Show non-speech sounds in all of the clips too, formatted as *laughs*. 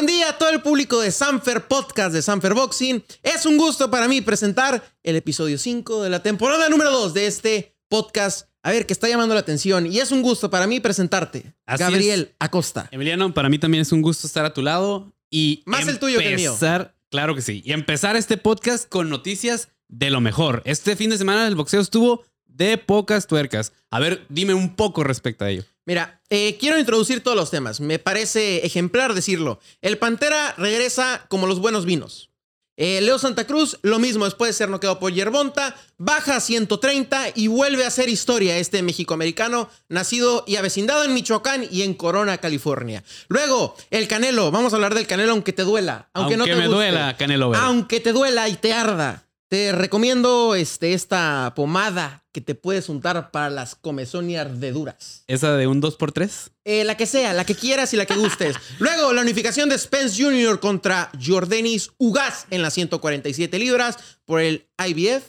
Buen día a todo el público de Sanfer Podcast de Sanfer Boxing. Es un gusto para mí presentar el episodio 5 de la temporada número 2 de este podcast. A ver, que está llamando la atención. Y es un gusto para mí presentarte, Así Gabriel Acosta. Emiliano, para mí también es un gusto estar a tu lado y Más el tuyo que el mío. empezar- Claro que sí. Y empezar este podcast con noticias de lo mejor. Este fin de semana el boxeo estuvo de pocas tuercas. A ver, dime un poco respecto a ello. Mira, eh, quiero introducir todos los temas. Me parece ejemplar decirlo. El Pantera regresa como los buenos vinos. Eh, Leo Santa Cruz, lo mismo después de ser noqueado por Yerbonta, baja a 130 y vuelve a hacer historia este México-americano, nacido y avecindado en Michoacán y en Corona, California. Luego, el Canelo, vamos a hablar del Canelo aunque te duela, aunque, no te me guste. duela, Canelo. Aunque te duela y te arda. Te recomiendo este, esta pomada que te puedes untar para las comezón y ardeduras. ¿Esa de un 2x3? Eh, la que sea, la que quieras y la que gustes. *laughs* Luego, la unificación de Spence Jr. contra Jordanis Ugas en las 147 libras por el IBF,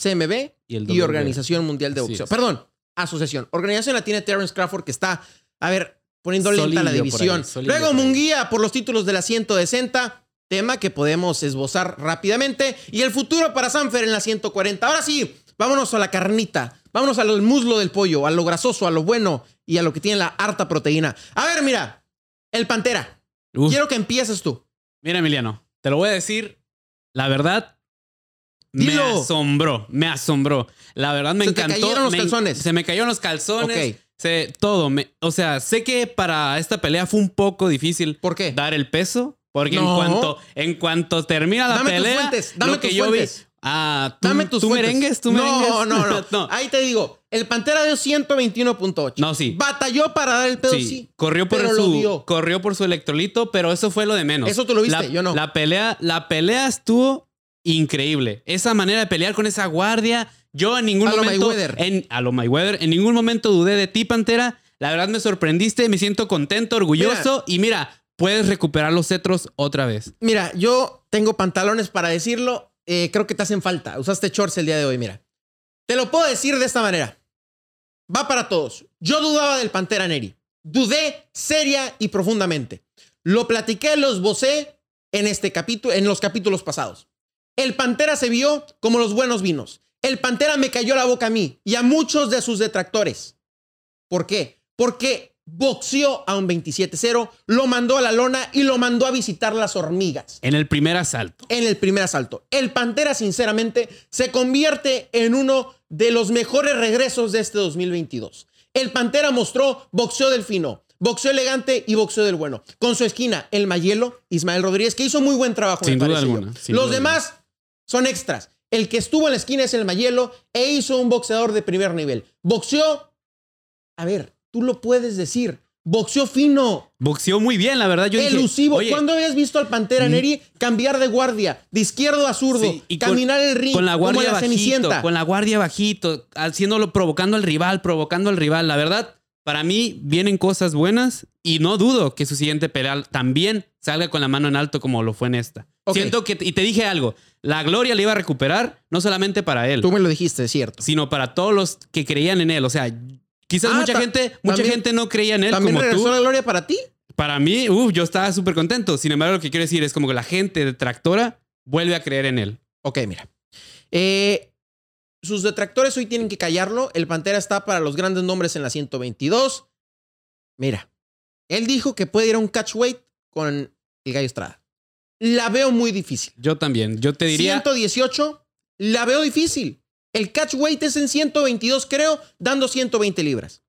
CMB Y el y WBO. Organización Mundial de Boxeo. Perdón, asociación. Organización la tiene Terence Crawford que está, a ver, poniendo lenta la división. ahí, Luego. Munguía por los títulos de la 160. Tema que podemos esbozar rápidamente. Y el futuro para Sanfer en la 140. Ahora sí, vámonos a la carnita. Vámonos al muslo del pollo, a lo grasoso, a lo bueno y a lo que tiene la harta proteína. A ver, mira, el Pantera. Uf. Quiero que empieces tú. Mira, Emiliano, te lo voy a decir. La verdad, Dilo. me asombró. Me asombró. La verdad, me Se te encantó. cayeron los me- calzones. Se me cayeron los calzones. Se- todo. me- o sea, sé que para esta pelea fue un poco difícil ¿Por qué? dar el peso. Porque No. en cuanto, en cuanto termina la Dame tus pelea, fuentes, dame lo que tus yo fuentes. vi. Ah, ¿tú, Dame tus tú fuentes. merengues, tú no, merengues. No, no, *laughs* Ahí te digo, el Pantera dio 121.8. No, sí. Batalló para dar el pedo, sí. Sí, corrió por lo su corrió por su electrolito, pero eso fue lo de menos. Eso tú lo viste, La- yo no. La pelea, la pelea estuvo increíble. Esa manera de pelear con esa guardia, yo en ningún A lo momento Mayweather. en a lo Mayweather, en ningún momento dudé de ti, Pantera. La verdad me sorprendiste, me siento contento, orgulloso y mira, puedes recuperar los cetros otra vez. Mira, yo tengo pantalones para decirlo. eh, creo que te hacen falta. Usaste shorts el día de hoy, mira. Te lo puedo decir de esta manera. Va para todos. Yo dudaba del Pantera Neri. Dudé seria y profundamente. Lo platiqué, lo esbocé en, este capítulo, en los capítulos pasados. El Pantera se vio como los buenos vinos. El Pantera me cayó la boca a mí y a muchos de sus detractores. ¿Por qué? Porque boxeó a un 27-0, lo mandó a la lona y lo mandó a visitar las hormigas En el primer asalto. en el primer asalto. El Pantera, sinceramente, se convierte en uno de los mejores regresos de este 2022. El Pantera mostró boxeo del fino, boxeo elegante y boxeo del bueno. Con su esquina, el Mayelo, Ismael Rodríguez, que hizo muy buen trabajo. me Sin duda alguna, sin Los duda demás son extras. El que estuvo en la esquina es el Mayelo e hizo un boxeador de primer nivel. Boxeó, a ver, tú lo puedes decir, boxeó fino, Boxeó muy bien, la verdad. Yo dije, elusivo. oye, ¿Cuándo habías visto al Pantera Mm. Neri cambiar de guardia, de izquierdo a zurdo, Sí, y con- caminar el ring con la guardia como la bajito, Cenicienta? con la guardia bajito, haciéndolo, provocando al rival, provocando al rival. La verdad, para mí vienen cosas buenas y no dudo que su siguiente pelea también salga con la mano en alto como lo fue en esta. Ok. Siento que, y te dije algo, la gloria le iba a recuperar no solamente para él, Tú me lo dijiste, es cierto. sino para todos los que creían en él. O sea, quizás Ah, mucha gente, mucha también- gente no creía en él ¿También como regresó tú. la gloria para ti? Para mí, uf, yo estaba súper contento. Sin embargo, lo que quiero decir es como que la gente detractora vuelve a creer en él. Ok, mira. Eh, sus detractores hoy tienen que callarlo. El Pantera está para los grandes nombres en la 122. Mira, él dijo que puede ir a un catchweight con el Gallo Estrada. La veo muy difícil. Yo también. Yo te diría... 118, la veo difícil. El catchweight es en 122, creo, dando 120 libras.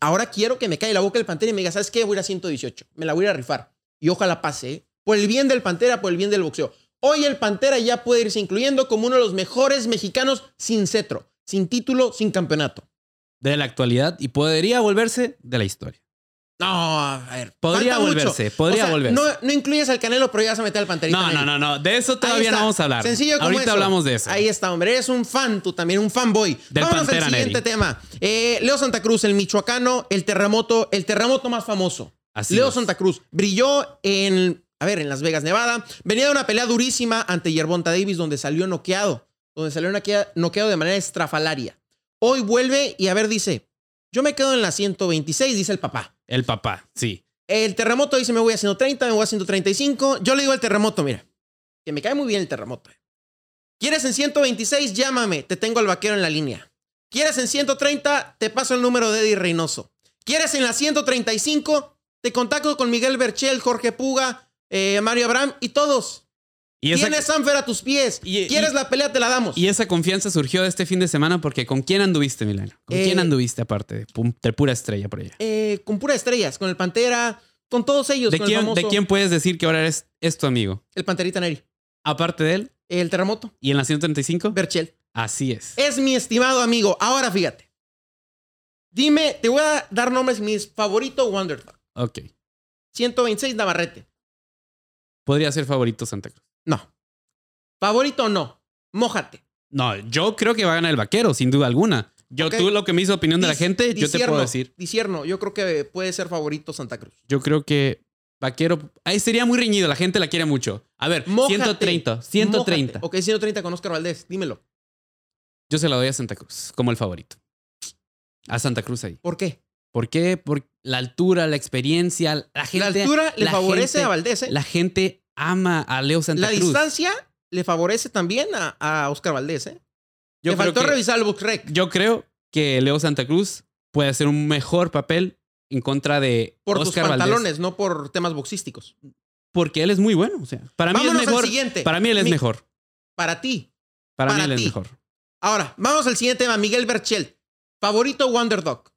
Ahora quiero que me calle la boca el Pantera y me diga, ¿sabes qué? Voy a ir a 118. Me la voy a a rifar. Y ojalá pase, ¿eh? Por el bien del Pantera, por el bien del boxeo. Hoy el Pantera ya puede irse incluyendo como uno de los mejores mexicanos sin cetro, sin título, sin campeonato. de la actualidad y podría volverse de la historia. No, a ver. Podría mucho. volverse, podría O sea, volverse. No, no incluyes al Canelo, pero ya vas a meter al Panterita. No, no, no, no. De eso todavía no vamos a hablar. Sencillo como Ahorita eso. hablamos de eso. Ahí está, hombre. Eres un fan tú también, un fanboy. Del Vámonos Pantera al siguiente Neri. tema. Eh, Leo Santa Cruz, el michoacano, el terremoto, el terremoto más famoso. Así Leo es. Santa Cruz brilló en, a ver, en Las Vegas, Nevada. Venía de una pelea durísima ante Yerbonta Davis, donde salió noqueado. Donde salió noquea- noqueado de manera estrafalaria. Hoy vuelve y a ver, dice, yo me quedo en la 126, dice el papá. El papá, sí. El terremoto dice me voy a 130, me voy a 135. Yo le digo al terremoto, mira, que me cae muy bien el terremoto. ¿Quieres en 126? Llámame, te tengo al vaquero en la línea. ¿Quieres en 130? Te paso el número de Eddie Reynoso. ¿Quieres en la 135? Te contacto con Miguel Berchel, Jorge Puga, eh, Mario Abraham y todos. Y esa, Tienes Sanfer a tus pies. Y- ¿Quieres y- la pelea? Te la damos. y esa confianza surgió este fin de semana porque ¿con quién anduviste, Milano? ¿Con Eh, quién anduviste aparte de, de pura estrella por allá? Eh, con puras estrellas, con el Pantera, con todos ellos. ¿De con el quién, famoso- ¿De quién puedes decir que ahora eres es tu amigo? El Panterita Neri. Aparte de él, El terremoto. y en la 135, Berchel. así es. Es mi estimado amigo. Ahora fíjate. Dime, te voy a dar nombres mis favorito Wonder Dog. Ok. 126 Navarrete. Podría ser favorito Santa Cruz. No. Favorito no. Mójate. No, yo creo que va a ganar el vaquero, sin duda alguna. Yo, tú lo que me hizo opinión de la gente, yo te puedo decir. Disierno. Yo creo que puede ser favorito Santa Cruz. Yo creo que vaquero. Ahí sería muy reñido, la gente la quiere mucho. A ver, Mójate. 130. 130. Mójate. Ok, 130 con Oscar Valdés. Dímelo. Yo se la doy a Santa Cruz como el favorito. A Santa Cruz ahí. ¿Por qué? ¿Por qué? Por la altura, la experiencia, la gente. La altura le la favorece gente- a Valdés. ¿eh? La gente ama a Leo Santa La Cruz. distancia le favorece también a, a Oscar Valdés. ¿eh? Yo le creo faltó que- revisar el book rec. Yo creo que Leo Santa Cruz puede hacer un mejor papel en contra de Por Oscar tus Valdés. pantalones, no por temas boxísticos. Porque él es muy bueno. O sea, para mí es mejor. al siguiente. Para mí él es Mi- mejor. Para ti. Para, para mí él ti. es mejor. Ahora, vamos al siguiente tema. Miguel Berchel. Favorito Wonder Dog.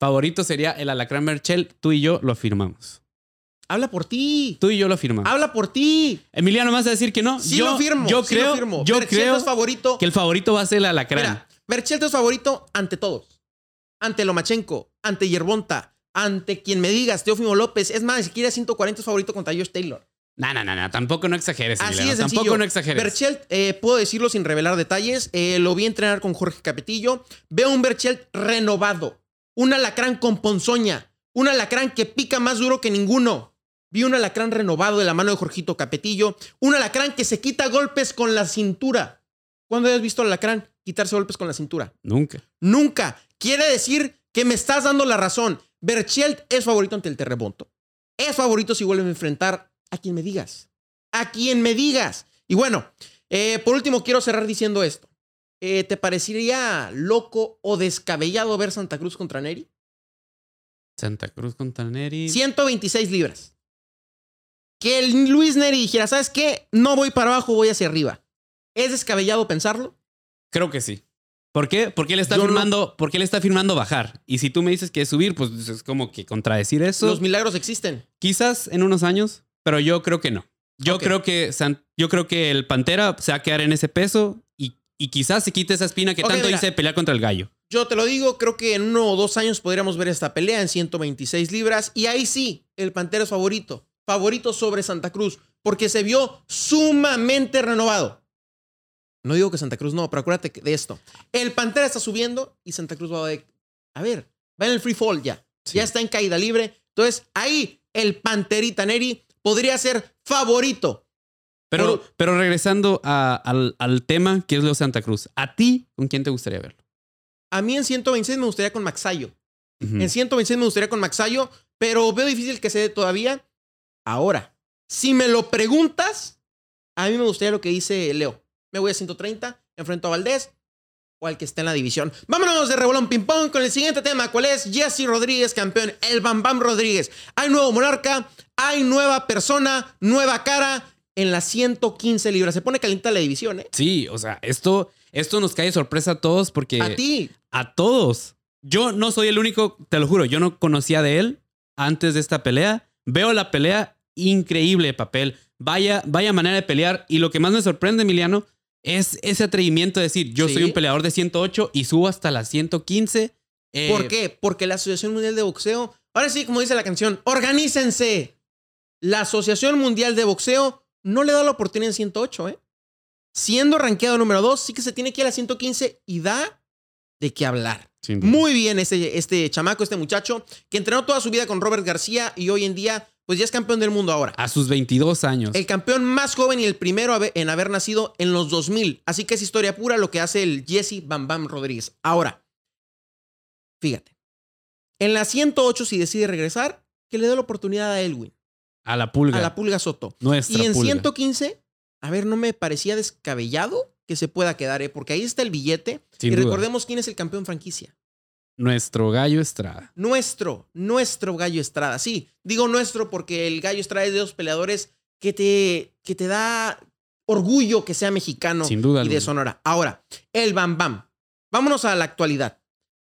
Favorito sería el Alacrán Merchel. Tú y yo lo firmamos. Habla por ti. Tú y yo lo firmamos. Habla por ti. Emiliano, ¿me vas a decir que no? Sí yo, lo firmo. Yo sí creo, lo firmo. yo creo es favorito. que el favorito va a ser el Alacrán. Mira, Berchel es favorito ante todos. Ante Lomachenko, ante Yerbonta, ante quien me digas, Teófimo López. Es más, si quieres 140 es favorito contra Josh Taylor. No, no, no, no. Tampoco no exageres, Así Emiliano. de sencillo. Tampoco no exageres. Berchelt, eh, puedo decirlo sin revelar detalles, eh, lo vi entrenar con Jorge Capetillo. Veo un Berchelt renovado, un alacrán con ponzoña, un alacrán que pica más duro que ninguno. Vi un alacrán renovado de la mano de Jorgito Capetillo, un alacrán que se quita golpes con la cintura. ¿Cuándo has visto al alacrán quitarse golpes con la cintura? Nunca. Nunca. Quiere decir que me estás dando la razón. Berchelt es favorito ante el terremoto. Es favorito si vuelven a enfrentar a quien me digas. A quien me digas. Y bueno, eh, por último quiero cerrar diciendo esto. Eh, ¿Te parecería loco o descabellado ver Santa Cruz contra Neri? Santa Cruz contra Neri. 126 libras. Que el Luis Neri dijera, ¿sabes qué? No voy para abajo, voy hacia arriba. ¿Es descabellado pensarlo? Creo que sí. ¿Por qué? Porque él está Yo no- firmando, porque él está firmando bajar. Y si tú me dices que es subir, pues es como que contradecir eso. Los milagros existen. Quizás en unos años, pero yo creo que no. Yo creo que San- yo creo que el Pantera se va a quedar en ese peso y, y quizás se quite esa espina que tanto mira. dice de pelear contra el gallo. Yo te lo digo, creo que en uno o dos años podríamos ver esta pelea en 126 libras. Y ahí sí, el Pantera es favorito. Favorito sobre Santa Cruz. Porque se vio sumamente renovado. No digo que Santa Cruz no, pero acuérdate de esto. El Pantera está subiendo y Santa Cruz va de... A ver, va en el free fall ya. Sí. Ya está en caída libre. Entonces, ahí el Panterita Neri podría ser favorito. Pero, Por- pero regresando a- al, al tema que es Leo Santa Cruz, ¿a ti con quién te gustaría verlo? A mí en 126 me gustaría con Maxayo. Ujú. En 126 me gustaría con Maxayo, pero veo difícil que se dé todavía. Ahora, si me lo preguntas, a mí me gustaría lo que dice Leo. Me voy a 130, enfrento a Valdés o al que esté en la división. Vámonos de revolón ping pong con el siguiente tema. ¿Cuál es? Jesse Rodríguez, campeón. El Bam Bam Rodríguez. Hay nuevo monarca, hay nueva persona, nueva cara en las 115 libras. Se pone caliente la división, ¿eh? Sí, o sea, esto, esto nos cae de sorpresa a todos porque... A ti. A todos. Yo no soy el único, te lo juro, yo no conocía de él antes de esta pelea. Veo la pelea, increíble papel. Vaya, vaya manera de pelear. Y lo que más me sorprende, Emiliano, es ese atrevimiento de decir, yo Sí. soy un peleador de 108 y subo hasta las 115. Eh, ¿Por qué? Porque la Asociación Mundial de Boxeo, ahora sí, como dice la canción, organícense. La Asociación Mundial de Boxeo no le da la oportunidad en 108, ¿eh? Siendo rankeado número 2, sí que se tiene que ir a la 115 y da de qué hablar. Muy bien este, este chamaco, este muchacho, que entrenó toda su vida con Robert García y hoy en día, pues ya es campeón del mundo ahora. A sus 22 años. El campeón más joven y el primero en haber nacido en los 2000. Así que es historia pura lo que hace el Jesse Bam Bam Rodríguez. Ahora, fíjate. En la 108, si decide regresar, que le dé la oportunidad a Elwin, A la pulga. a la Pulga Soto. nuestra Y en pulga. 115, a ver, no me parecía descabellado que se pueda quedar, ¿eh? porque ahí está el billete. Sin y duda. recordemos quién es el campeón franquicia. Nuestro gallo Estrada. Nuestro, nuestro Gallo Estrada. Sí, digo nuestro porque el Gallo Estrada es de los peleadores que te, que te da orgullo que sea mexicano Sin duda y de. Sonora. Ahora, el Bam Bam. Vámonos a la actualidad.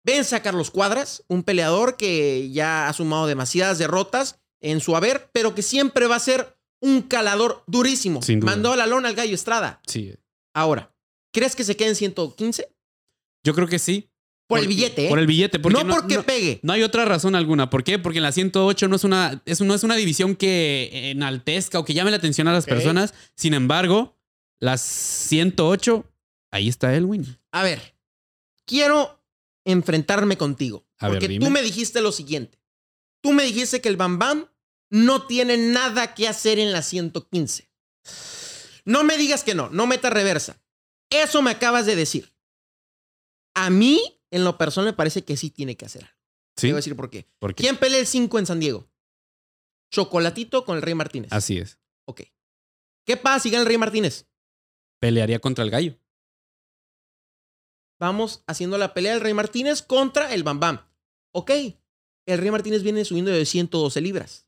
Vence a Carlos Cuadras, un peleador que ya ha sumado demasiadas derrotas en su haber, pero que siempre va a ser un calador durísimo. Sin duda. Mandó a la lona al Gallo Estrada. Sí. Ahora, ¿crees que se quede en 115? Yo creo que sí. Por el billete, ¿eh? Por el billete. Porque no porque no- pegue. No hay otra razón alguna. ¿Por qué? Porque en la 108 no es una, es, no es una división que enaltezca o que llame la atención a las personas. Sin embargo, las 108, ahí está Elwin. A ver, quiero enfrentarme contigo. A porque tú me dijiste lo siguiente. Tú me dijiste que el Bam Bam no tiene nada que hacer en la 115. No me digas que no, no meta reversa. Eso me acabas de decir. A mí, en lo personal, me parece que sí tiene que hacer algo. Te Sí. voy a decir por qué. Porque ¿Quién pelea el 5 en San Diego? Chocolatito con el Rey Martínez. así es. Ok. ¿Qué pasa si gana el Rey Martínez? Pelearía contra el gallo. vamos haciendo la pelea del Rey Martínez contra el Bam Bam. Ok, el Rey Martínez viene subiendo de 112 libras.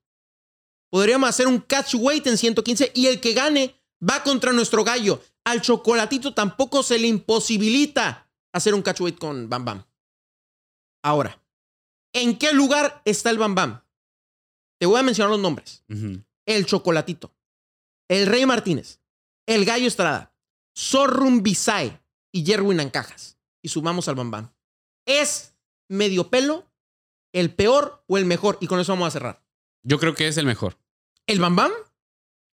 Podríamos hacer un catch weight en 115 y el que gane va contra nuestro gallo. Al chocolatito tampoco se le imposibilita hacer un catch weight con Bam Bam. Ahora, ¿en qué lugar está el Bam Bam? Te voy a mencionar los nombres el Chocolatito, el Rey Martínez, el Gallo Estrada, Zorrum Bisay y Jerwin Ancajas. Y sumamos al Bam Bam. ¿Es medio pelo el peor o el mejor? Y con eso vamos a cerrar. Yo creo que es el mejor. ¿El Bam Bam?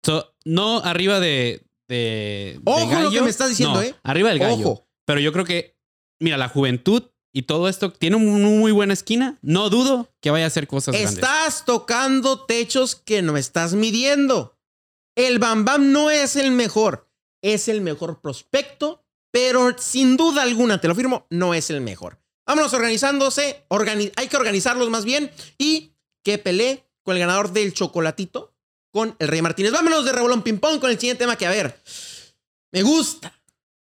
So, no arriba de. de de Ojo lo que me estás diciendo, No, ¿eh? Arriba del gallo. Ojo. Pero yo creo que, mira, la juventud y todo esto tiene una muy buena esquina. No dudo que vaya a hacer cosas grandes. Estás tocando techos que no estás midiendo. El Bam Bam no es el mejor. Es el mejor prospecto, pero sin duda alguna, te lo firmo, no es el mejor. Vámonos organizándose. organi- hay que organizarlos más bien. Y que pelee con el ganador del chocolatito con el Rey Martínez. Vámonos de revolón ping pong con el siguiente tema que, a ver, me gusta,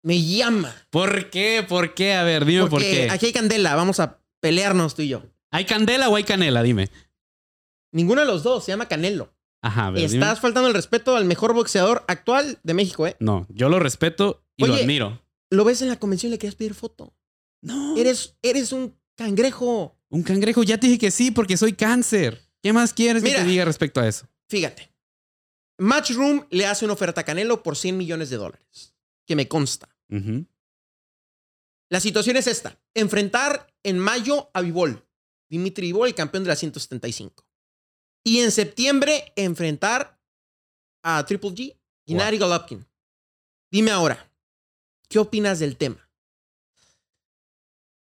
me llama. ¿Por qué? ¿Por qué? A ver, dime por qué. aquí hay candela. Vamos a pelearnos tú y yo. ¿Hay candela o hay canela? Dime. Ninguno de los dos se llama Canelo. Ajá, a ver, dime. Estás faltando el respeto al mejor boxeador actual de México, ¿eh? No, yo lo respeto y lo admiro. Lo ves en la convención y le querías pedir foto. No. Eres, eres un cangrejo. un cangrejo. Ya te dije que sí, porque soy cáncer. ¿Qué más quieres Mira. que te diga respecto a eso? Fíjate. Matchroom le hace una oferta a Canelo por 100 millones de dólares. Que me consta. La situación es esta. Enfrentar en mayo a Vivol. Dimitri Vivol, el campeón de la 175. Y en septiembre enfrentar a Triple G y Wow. Nari Golovkin. Dime ahora, ¿qué opinas del tema?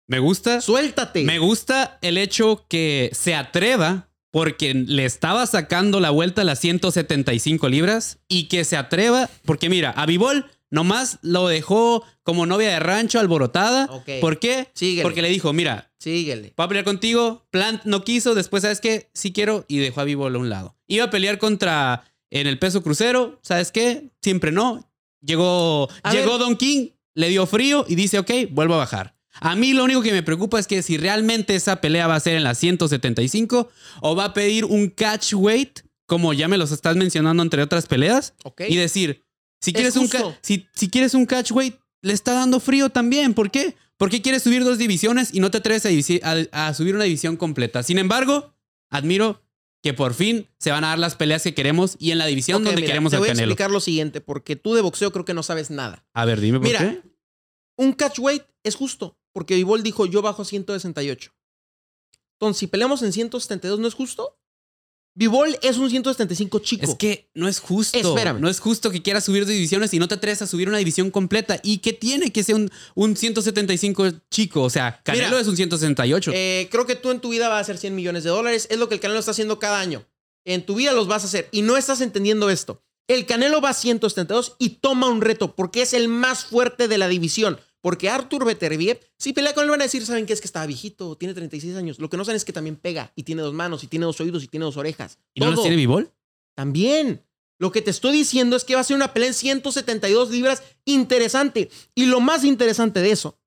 Me gusta. Suéltate. Me gusta el hecho que se atreva porque le estaba sacando la vuelta a las 175 libras y que se atreva porque mira, a Vivol nomás lo dejó como novia de rancho alborotada. ¿Por qué? Síguele. Porque le dijo, mira, Síguele. voy a pelear contigo. Plant no quiso, después, ¿sabes qué? Sí quiero y dejó a Vivol a un lado. Iba a pelear contra en el peso crucero, ¿sabes qué? Siempre no. Llegó, A llegó ver. Don King, le dio frío y dice, ok, vuelvo a bajar. A mí lo único que me preocupa es que si realmente esa pelea va a ser en las 175 o va a pedir un catch weight, como ya me los estás mencionando entre otras peleas, y decir, si Es quieres, un si, si quieres un catch weight, le está dando frío también. ¿Por qué? Porque quieres subir dos divisiones y no te atreves a, divisi- a- a subir una división completa. Sin embargo, admiro que por fin se van a dar las peleas que queremos y en la división Ok, donde mira, queremos te al voy a Canelo. explicar lo siguiente, porque tú de boxeo creo que no sabes nada. A ver, dime por Mira, qué. un catch weight es justo, porque Vivol dijo yo bajo 168. Entonces, si peleamos en 172, ¿no es justo? Vivol es un 175 chico. Es que no es justo. Espérame. No es justo que quieras subir de divisiones y no te atreves a subir una división completa. ¿Y qué tiene que ser un, un 175 chico? O sea, Canelo Mira, es un 168. Eh, creo que tú en tu vida vas a hacer 100 millones de dólares. Es lo que el Canelo está haciendo cada año. En tu vida los vas a hacer. Y no estás entendiendo esto. El Canelo va a 172 y toma un reto porque es el más fuerte de la división. Porque Artur Beterbiev, si pelea con él, van a decir, ¿saben qué? Es que estaba viejito, tiene 36 años. Lo que no saben es que también pega y tiene dos manos y tiene dos oídos y tiene dos orejas. ¿Y no los tiene Bivol? También. Lo que te estoy diciendo es que va a ser una pelea en 172 libras interesante. Y lo más interesante de eso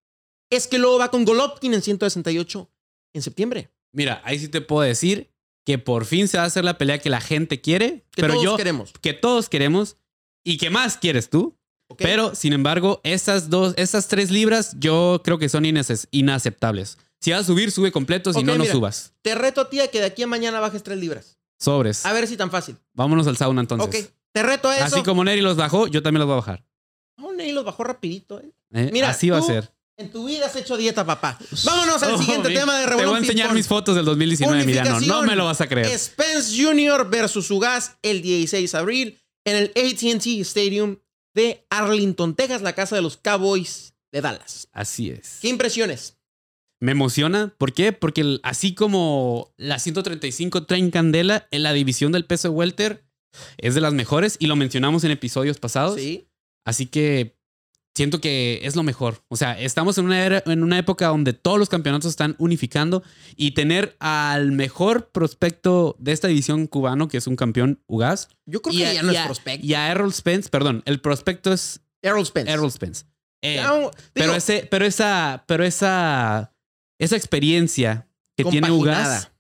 es que luego va con Golovkin en 168 en septiembre. Mira, ahí sí te puedo decir que por fin se va a hacer la pelea que la gente quiere, Que pero todos yo queremos. que todos queremos y que más quieres tú. Pero, sin embargo, esas dos, esas tres libras yo creo que son inace- inaceptables. Si vas a subir, sube completo, si no, no mira. subas. te reto a ti a que de aquí a mañana bajes 3 libras. Sobres. A ver si tan fácil. Vámonos al sauna entonces. ok. Te reto a eso. Así como Neri los bajó, yo también los voy a bajar. Oh, Ney los bajó rapidito. ¿eh? ¿eh? Mira, Así va a ser. En tu vida has hecho dieta, papá. Vámonos al Oh, *laughs* siguiente tema de Te Revolón voy a enseñar mis fotos del 2019, Emiliano. No me lo vas a creer. Spence Jr. versus Ugas el 16 de abril en el AT&T Stadium de Arlington, Texas, la casa de los Cowboys de Dallas. Así es. ¿Qué impresiones? Me emociona. ¿Por qué? Porque el- así como la 135 traen candela en la división del peso welter es de las mejores y lo mencionamos en episodios pasados. Sí. Así que siento que es lo mejor. O sea, estamos en una, era- en una época donde todos los campeonatos están unificando y tener al mejor prospecto de esta división cubano, que es un campeón Ugas, Yo creo que a, ya no es prospecto. y a Errol Spence, perdón, el prospecto es Errol Spence. Errol Spence. Eh, digo, pero ese, pero esa, pero esa, esa experiencia que tiene. Ugas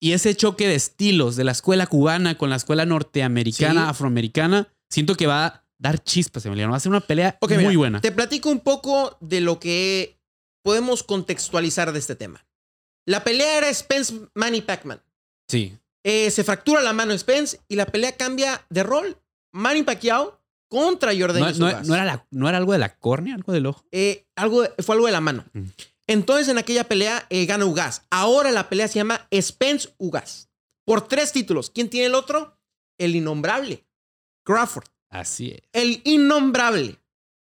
y ese choque de estilos de la escuela cubana con la escuela norteamericana, Sí. afroamericana, siento que va dar chispas, Emiliano. Va a ser una pelea muy mira, buena. Te platico un poco de lo que podemos contextualizar de este tema. La pelea era Spence Manny Pacman. Sí. Eh, se fractura la mano Spence y la pelea cambia de rol. Manny Pacquiao contra Jordan No, no- no era la- ¿No era algo de la córnea, algo del ojo? Eh, algo fue algo de la mano. Mm. Entonces en aquella pelea eh, gana Ugas. Ahora la pelea se llama Spence Ugas. Por tres títulos. ¿Quién tiene el otro? El innombrable. Crawford. Así es. El innombrable.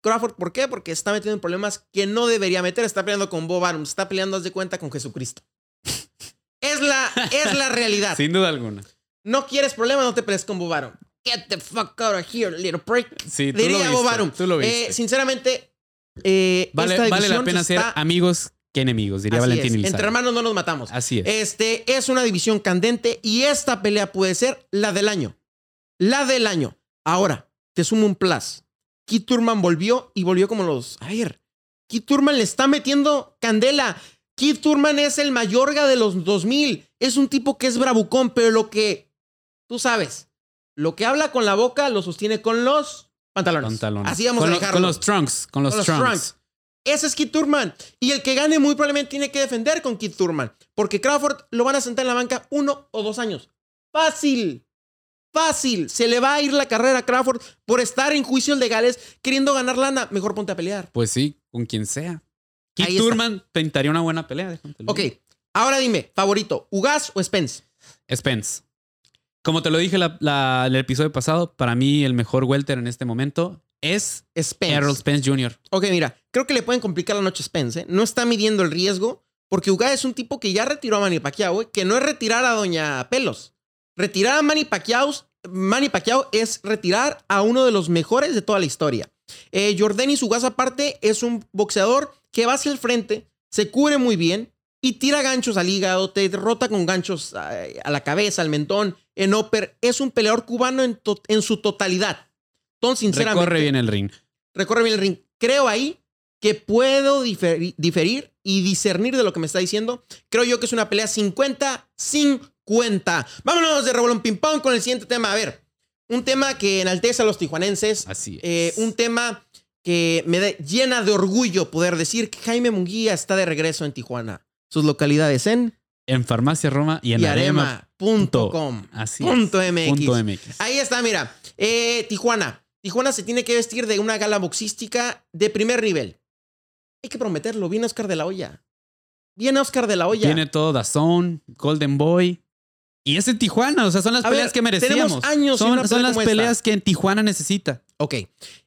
Crawford, ¿por qué? Porque está metiendo en problemas que no debería meter. Está peleando con Bob Arum. Está peleando, haz de cuenta, con Jesucristo. *laughs* Es la, es la realidad. Sin duda alguna. No quieres problemas, no te pelees con Bob Arum. Get the fuck out of here, little prick. Sí, tú Diría lo Bob viste. Arum. Tú lo Eh, viste. sinceramente, eh, vale, esta vale la pena se ser está- amigos que enemigos, diría Así Valentín es. Entre hermanos no nos matamos. Así es. Este es una división candente y esta pelea puede ser la del año. La del año. Ahora, te sumo un plus. Keith Turman volvió y volvió como los. A ver, Keith Turman le está metiendo candela. Keith Turman es el mayorga de los 2000. Es un tipo que es bravucón, pero lo que tú sabes, lo que habla con la boca lo sostiene con los pantalones. Pantalones. Así vamos con a lo- dejarlo. Con los trunks. Con los, Con los trunks. trunks. Ese es Keith Turman. Y el que gane muy probablemente tiene que defender con Keith Turman. Porque Crawford lo van a sentar en la banca uno o dos años. Fácil. Fácil. Se le va a ir la carrera a Crawford por estar en juicios legales queriendo ganar lana. Mejor ponte a pelear. Pues sí, con quien sea. Keith. Turman pintaría una buena pelea. Ok. Ahora dime, favorito, ¿Ugas o Spence? Spence. Como te lo dije la- la- el episodio pasado, para mí el mejor welter en este momento es Spence. Errol Spence Jr. Ok, mira, creo que le pueden complicar la noche a Spence. ¿eh? No está midiendo el riesgo porque Ugas es un tipo que ya retiró a Manny Pacquiao, ¿eh? que no es retirar a Doña Pelos. Retirar a Manny Pacquiao, Manny Pacquiao es retirar a uno de los mejores de toda la historia. Eh, Jordanis Ugas aparte es un boxeador que va hacia el frente, se cubre muy bien y tira ganchos al hígado, te derrota con ganchos eh, a la cabeza, al mentón, en upper. Es un peleador cubano en, to- en su totalidad. Entonces, sinceramente, Recorre bien el ring. recorre bien el ring. Creo ahí que puedo diferi- diferir y discernir de lo que me está diciendo. Creo yo que es una pelea 50-50. Vámonos de Revolón Ping Pong con el siguiente tema. A ver, un tema que enaltece a los tijuanenses. Así es. Eh, un tema que me llena de orgullo poder decir que Jaime Munguía está de regreso en Tijuana. Sus localidades en en Farmacia Roma y en Arema. yarema.com. Así Punto es. MX. Punto MX. Ahí está, mira. Eh, Tijuana. Tijuana se tiene que vestir de una gala boxística de primer nivel. Hay que prometerlo. Viene Oscar de la Hoya. Viene Oscar de la Hoya. Tiene todo Dazón, Golden Boy. Y es en Tijuana, o sea, son las A peleas ver, que merecíamos. tenemos años son una pelea son las esta. peleas que en Tijuana necesita. Ok.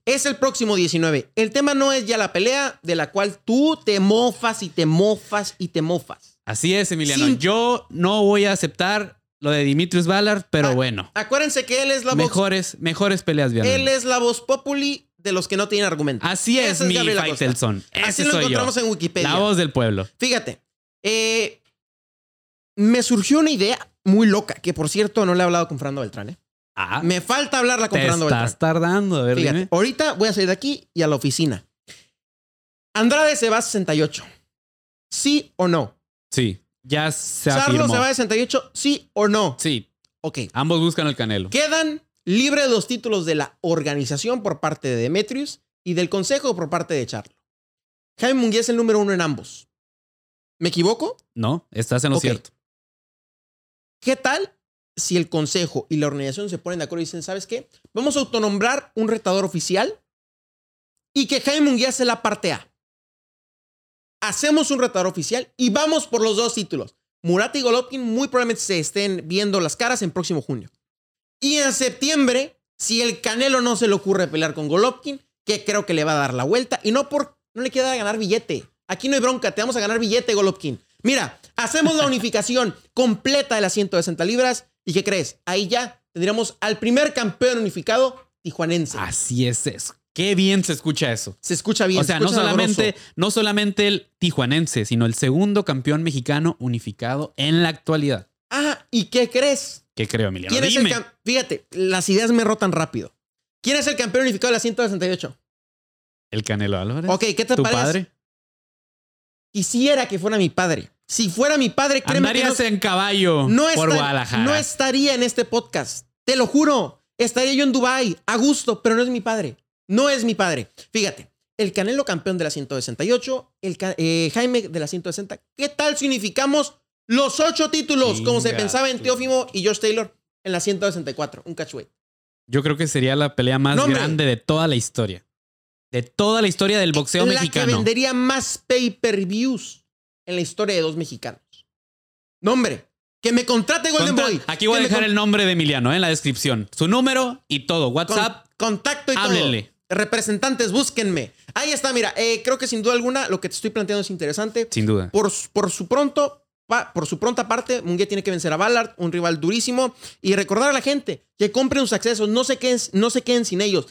Es el próximo 19. El tema no es ya la pelea de la cual tú te mofas y te mofas y te mofas. Así es, Emiliano. Yo no voy a aceptar lo de Dimitrius Ballard, pero Ah, bueno. Acuérdense que él es la voz. Mejores, mejores peleas, Villanueva. Él es la voz populi de los que no tienen argumento. Así es, Ese mi. Faitelson. Así lo yo. encontramos en Wikipedia. La voz del pueblo. Fíjate, eh, me surgió una idea muy loca, que por cierto no le he hablado con Fernando Beltrán. ¿eh? Ah, Me falta hablarla con te Fernando estás Beltrán. tardando. A ver, Fíjate, dime. ahorita voy a salir de aquí y a la oficina. Andrade se va a 68. ¿Sí o no? Sí, ya se Charlo afirmó. se va a 68. ¿Sí o no? Sí, Ok. ambos buscan el canelo. Quedan libres los títulos de la organización por parte de Demetrius y del consejo por parte de Charlo. Jaime Munguía es el número uno en ambos. ¿Me equivoco? No, estás en lo Ok. cierto. ¿Qué tal si el consejo y la organización se ponen de acuerdo y dicen, ¿sabes qué? Vamos a autonombrar un retador oficial y que Jaime Munguía se la parte A. Hacemos un retador oficial y vamos por los dos títulos. Murat y Golovkin muy probablemente se estén viendo las caras en próximo junio. Y en septiembre, si el Canelo no se le ocurre pelear con Golovkin, que creo que le va a dar la vuelta y no por no le queda ganar billete. Aquí no hay bronca, te vamos a ganar billete, Golovkin. Mira, hacemos la *laughs* unificación completa de las 160 libras y ¿qué crees? Ahí ya tendríamos al primer campeón unificado tijuanense. Así es eso. Qué bien se escucha eso. Se escucha bien. o sea, se no solamente, no solamente el tijuanense, sino el segundo campeón mexicano unificado en la actualidad. Ah, ¿y qué crees? ¿Qué creo, Emiliano? ¿Quién es el Fíjate, las ideas me rotan rápido. ¿Quién es el campeón unificado de las 168? El Canelo Álvarez. Ok, ¿qué te ¿Tu parece? padre? Quisiera que fuera mi padre. Si fuera mi padre, créeme que no, Andarías en caballo no por estar- Guadalajara. no estaría en este podcast. Te lo juro. Estaría yo en Dubai a gusto, pero no es mi padre. No es mi padre. Fíjate, el Canelo campeón de la 168, el eh, Jaime de la 160. ¿Qué tal si unificamos los ocho títulos, como se pensaba en. Teófimo y Josh Taylor en la 164? Un catchweight. Yo creo que sería la pelea más No, grande de toda la historia. De toda la historia del boxeo la mexicano. que vendería más pay-per-views en la historia de dos mexicanos. No, hombre. Que me contrate Golden Boy. Aquí voy a dejar el nombre de Emiliano ¿eh? en la descripción. Su número y todo. con- WhatsApp. contacto y háblenle. todo. Representantes, búsquenme. Ahí está, mira. eh, creo que sin duda alguna lo que te estoy planteando es interesante. Sin duda. Por, su- por su pronto, por su pronta parte, Munguía tiene que vencer a Ballard, un rival durísimo. Y recordar a la gente que compren sus accesos, no se queden, no se queden sin ellos.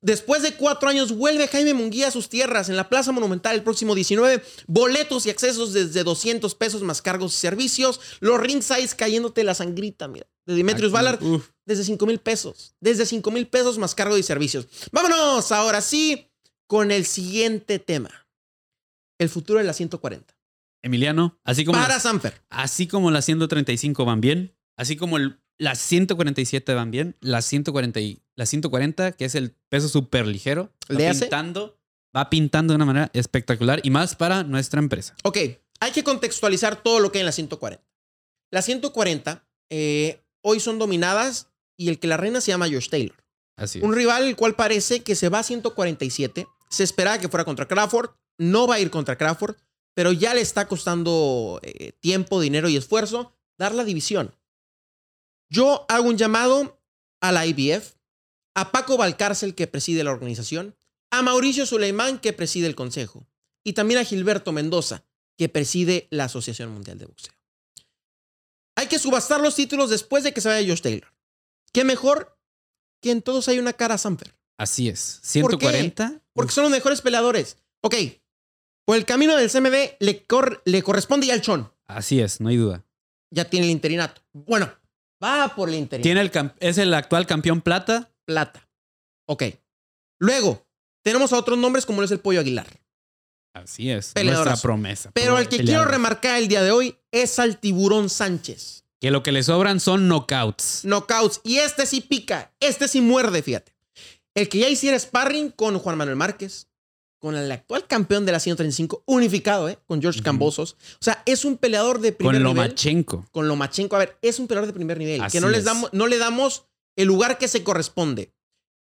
Después de cuatro años, vuelve Jaime Munguía a sus tierras en la Plaza Monumental el próximo 19. Boletos y accesos desde 200 pesos más cargos y servicios. Los ringsides cayéndote la sangrita, mira. De Demetrius Aquí, Ballard uf. desde 5 mil pesos. Desde 5 mil pesos más cargo y servicios. Vámonos ahora sí con el siguiente tema. El futuro de la 140. Emiliano, así como, Para las, Sanfer. así como las 135 van bien, así como el- las 147 van bien, las 140, y, las 140, que es el peso súper ligero, va pintando, va pintando de una manera espectacular y más para nuestra empresa. Ok, hay que contextualizar todo lo que hay en la 140. La 140 eh, hoy son dominadas y el que la reina se llama Josh Taylor. Así Un rival el cual parece que se va a 147. Se esperaba que fuera contra Crawford. No va a ir contra Crawford, pero ya le está costando eh, tiempo, dinero y esfuerzo dar la división. Yo hago un llamado a la IBF, a Paco Valcárcel, que preside la organización, a Mauricio Suleimán, que preside el consejo, y también a Gilberto Mendoza, que preside la Asociación Mundial de Boxeo. Hay que subastar los títulos después de que se vaya Josh Taylor. ¿Qué mejor que en todos hay una cara Samper? Así es. ¿Por qué? 140. Porque son los mejores peleadores. Ok, por el camino del CMB le, cor- le corresponde ya al Chon. Así es, no hay duda. Ya tiene el interinato. Bueno, va por el interinato. Tiene el es el actual campeón plata. plata. Ok. Luego, tenemos a otros nombres como es el Pollo Aguilar. Así es. Peleadorazo. Nuestra promesa. Pero el que quiero remarcar el día de hoy es al Tiburón Sánchez. Que lo que le sobran son knockouts. Knockouts. Y este sí pica. Este sí muerde, fíjate. El que ya hiciera sparring con Juan Manuel Márquez, con el actual campeón de la 135, unificado, ¿eh? Con George Ujú. Cambosos. O sea, es un peleador de primer Con nivel. Lomachenko. con Lomachenko. A ver, es un peleador de primer nivel. Así que no, les es. damos, no le damos el lugar que se corresponde.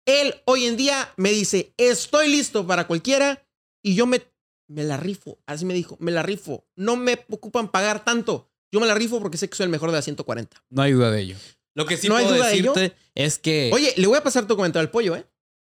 Él hoy en día me dice, estoy listo para cualquiera y yo me, me la rifo. Así me dijo, me la rifo. No me ocupan pagar tanto. Yo me la rifo porque sé que soy el mejor de la 140. No hay duda de ello. Lo que sí ¿No hay puedo duda de ello? decirte es que. Oye, le voy a pasar tu comentario al pollo, ¿eh?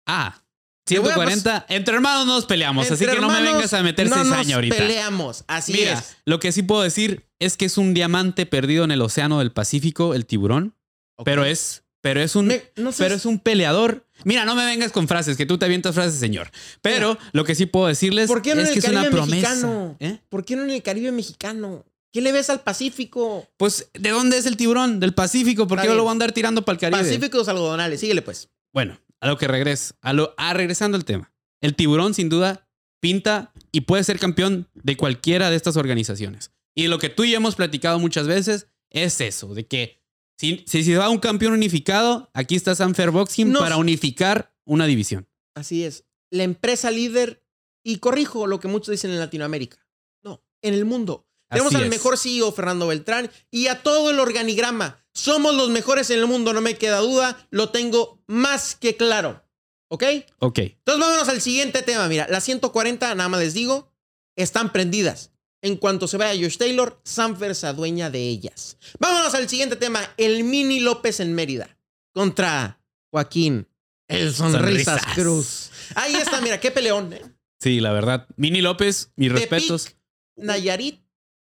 Ah, 140. Entre hermanos nos peleamos, así que no me vengas a meter no nos cizaña ahorita. peleamos. Así Mira, es. lo que sí puedo decir es que es un diamante perdido en el océano del Pacífico, el tiburón, pero es pero es un, Me- no sé pero es un peleador. Mira, no me vengas con frases, que tú te avientas frases, señor. Pero lo que sí puedo decirles ¿Por qué no es en que el es una promesa. mexicano? ¿Eh? ¿Por qué no en el Caribe mexicano? ¿Qué le ves al Pacífico? Pues, ¿de dónde es el tiburón? Del Pacífico. ¿Por qué lo voy a andar tirando para el Caribe? Pacíficos algodonales, síguele pues. Bueno, a lo que regreso. A lo, a regresando al tema. El tiburón, sin duda, pinta y puede ser campeón de cualquiera de estas organizaciones. Y lo que tú y yo hemos platicado muchas veces es eso, de que si, si se va un campeón unificado, aquí está Sanfer Boxing para unificar una división. Así es. La empresa líder, y corrijo lo que muchos dicen en Latinoamérica. No, en el mundo. Tenemos Así al es. mejor CEO, Fernando Beltrán, y a todo el organigrama. Somos los mejores en el mundo, no me queda duda. Lo tengo más que claro. ¿Ok? Ok. Entonces vámonos al siguiente tema. Mira, las 140, nada más les digo, están prendidas. En cuanto se vaya Josh Taylor, Sanfer se adueña de ellas. Vámonos al siguiente tema. El Mini López en Mérida contra Joaquín, el Sonrisas, Sonrisas. Cruz. Ahí está, mira, qué peleón. ¿eh? Sí, la verdad. Mini López, mis Tepic, respetos. Nayarit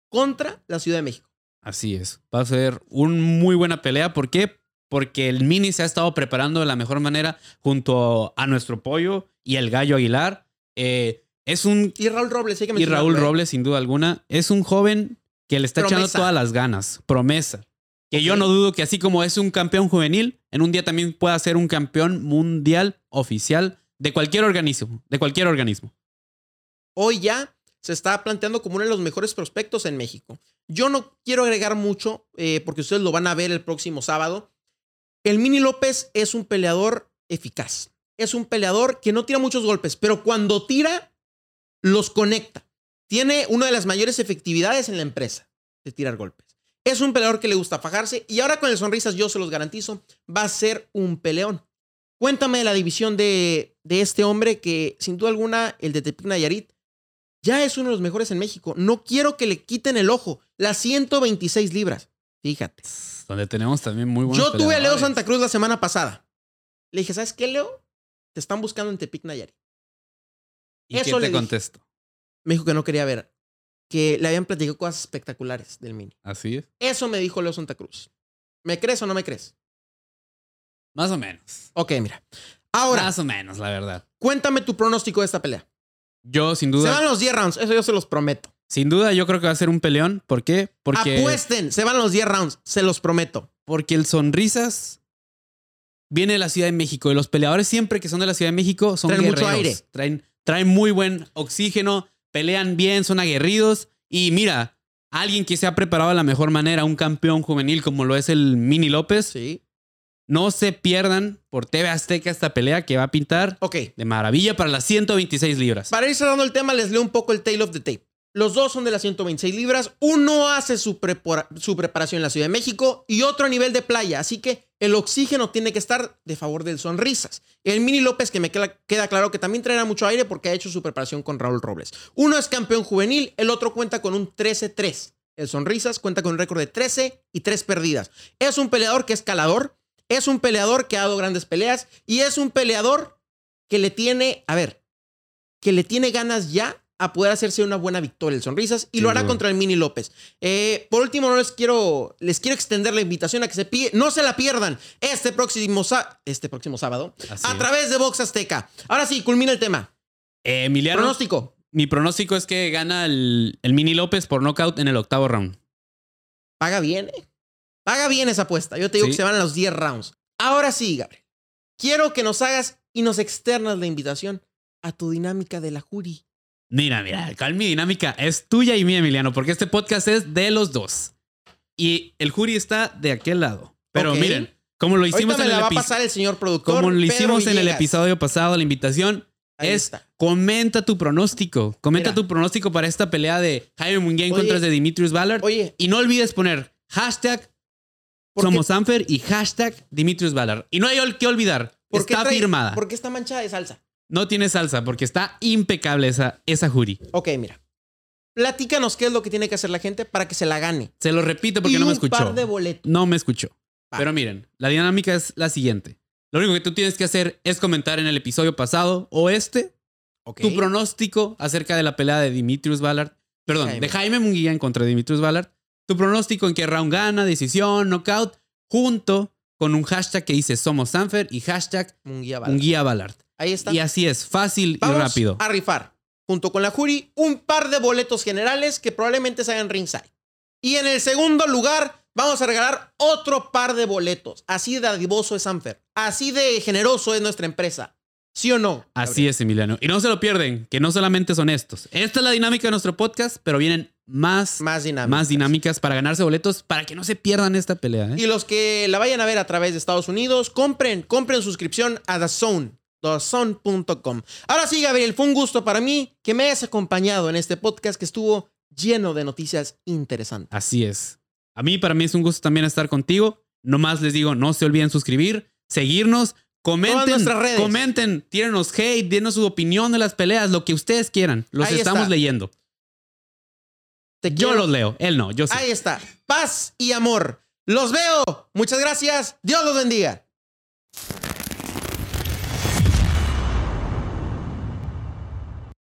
contra la Ciudad de México. Así es. Va a ser una muy buena pelea. ¿Por qué? Porque el Mini se ha estado preparando de la mejor manera junto a nuestro pollo y el gallo Aguilar. Eh, es un. Y Raúl Robles, hay que Y Raúl ¿eh? Robles, sin duda alguna, es un joven que le está echando todas las ganas. Promesa. Que yo no dudo que así como es un campeón juvenil, en un día también pueda ser un campeón mundial oficial de cualquier organismo. De cualquier organismo. hoy ya se está planteando como uno de los mejores prospectos en México. Yo no quiero agregar mucho, eh, porque ustedes lo van a ver el próximo sábado. El Mini López es un peleador eficaz. Es un peleador que no tira muchos golpes, pero cuando tira, los conecta. Tiene una de las mayores efectividades en la empresa de tirar golpes. Es un peleador que le gusta fajarse y ahora con el sonrisas, yo se los garantizo, va a ser un peleón. Cuéntame de la división de, de este hombre que, sin duda alguna, el de Tepic Nayarit, ya es uno de los mejores en México. No quiero que le quiten el ojo. Las 126 libras. Fíjate. Donde tenemos también muy buenos Yo tuve a Leo. Santa Cruz la semana pasada. Le dije, ¿sabes qué, Leo? Te están buscando en Tepic Nayarit. ¿Y qué le te dije. contesto? Me dijo que no quería ver. Que le habían platicado cosas espectaculares del mini. Así es. Eso me dijo Leo Santa Cruz. ¿Me crees o no me crees? Más o menos. Ok, mira. Ahora, Más o menos, la verdad. cuéntame tu pronóstico de esta pelea. Yo, sin Se duda, van los 10 rounds. Eso yo se los prometo. sin duda, yo creo que va a ser un peleón. ¿Por qué? Porque, Apuesten. Se van los 10 rounds. Se los prometo. porque el Sonrisas viene de la Ciudad de México y los peleadores siempre que son de la Ciudad de México son Traen mucho guerreros. aire. Traen, traen muy buen oxígeno, pelean bien, son aguerridos. Y mira, alguien que se ha preparado de la mejor manera, un campeón juvenil como lo es el Mini López, Sí. No se pierdan por TV Azteca esta pelea que va a pintar Ok. de maravilla para las 126 libras. Para ir cerrando el tema, les leo un poco el tail of the tape. Los dos son de las 126 libras. Uno hace su, prepara- su preparación en la Ciudad de México y otro a nivel de playa. Así que el oxígeno tiene que estar de favor del Sonrisas. El Mini López, que me queda, queda claro que también traerá mucho aire porque ha hecho su preparación con Raúl Robles. Uno es campeón juvenil, el otro cuenta con un 13-3. El Sonrisas cuenta con un récord de 13 y 3 perdidas. Es un peleador que es calador, es un peleador que ha dado grandes peleas y es un peleador que le tiene, a ver, que le tiene ganas ya a poder hacerse una buena victoria el Sonrisas y lo hará contra el Mini López. Eh, por último, no les quiero, les quiero extender la invitación a que se pie, no se la pierdan este próximo, este próximo sábado Así a es. través de Box Azteca. Ahora sí, culmina el tema. Eh, Emiliano, Pronóstico. mi pronóstico es que gana el, el Mini López por knockout en el octavo round. Paga bien, ¿eh? Paga bien esa apuesta. Yo te digo Sí. que se van a los 10 rounds. Ahora sí, Gabriel. Quiero que nos hagas y nos externas la invitación a tu dinámica de la jury. Mira, mira, mi dinámica es tuya y mía, Emiliano, porque este podcast es de los dos. Y el jury está de aquel lado. Pero miren, como lo hicimos Ahorita me en la el va a episodio. pasar el señor productor. Como lo hicimos en el episodio pasado, la invitación Ahí es está. comenta tu pronóstico. Comenta Mira. tu pronóstico para esta pelea de Jaime Munguía en contra de Dimitrius Ballard. Oye, Y no olvides poner hashtag ¿por qué- Somos Sanfer y hashtag Dimitrius Ballard. Y no hay que olvidar, está trae- firmada. ¿Por qué está manchada de salsa? No tiene salsa porque está impecable esa, esa jury. Ok, mira. Platícanos qué es lo que tiene que hacer la gente para que se la gane. Se lo repito porque y no me un escuchó. par de boletos. No me escuchó. Pero miren, la dinámica es la siguiente. Lo único que tú tienes que hacer es comentar en el episodio pasado o este tu pronóstico acerca de la pelea de Dimitrius Ballard. Perdón, Jaime. de Jaime Munguía en contra de Dimitrius Ballard. Tu pronóstico en qué round gana, decisión, knockout, junto con un hashtag que dice Somos Sanfer y hashtag un Ballard. guía Ballard. Ahí está. Y así es, fácil Vamos y rápido. a rifar, junto con la jury, un par de boletos generales que probablemente se hagan ringside. Y en el segundo lugar, vamos a regalar otro par de boletos. Así de dadivoso es Sanfer. Así de generoso es nuestra empresa. ¿Sí o no? Así es, Emiliano. Y no se lo pierden, que no solamente son estos. Esta es la dinámica de nuestro podcast, pero vienen más, Más dinámicas. más dinámicas para ganarse boletos para que no se pierdan esta pelea. ¿eh? Y los que la vayan a ver a través de Estados Unidos, compren, compren suscripción a The Zone, thezone.com. Ahora sí, Gabriel, fue un gusto para mí que me hayas acompañado en este podcast que estuvo lleno de noticias interesantes. Así es. A mí, para mí es un gusto también estar contigo. Nomás les digo, no se olviden suscribir, seguirnos, comenten, nuestras redes. comenten, tírenos hate, denos su opinión de las peleas, lo que ustedes quieran. Los Ahí estamos está. leyendo. Te Yo quiero. los leo, él no, yo sí. Ahí está. Paz y amor. Los veo. Muchas gracias. Dios los bendiga.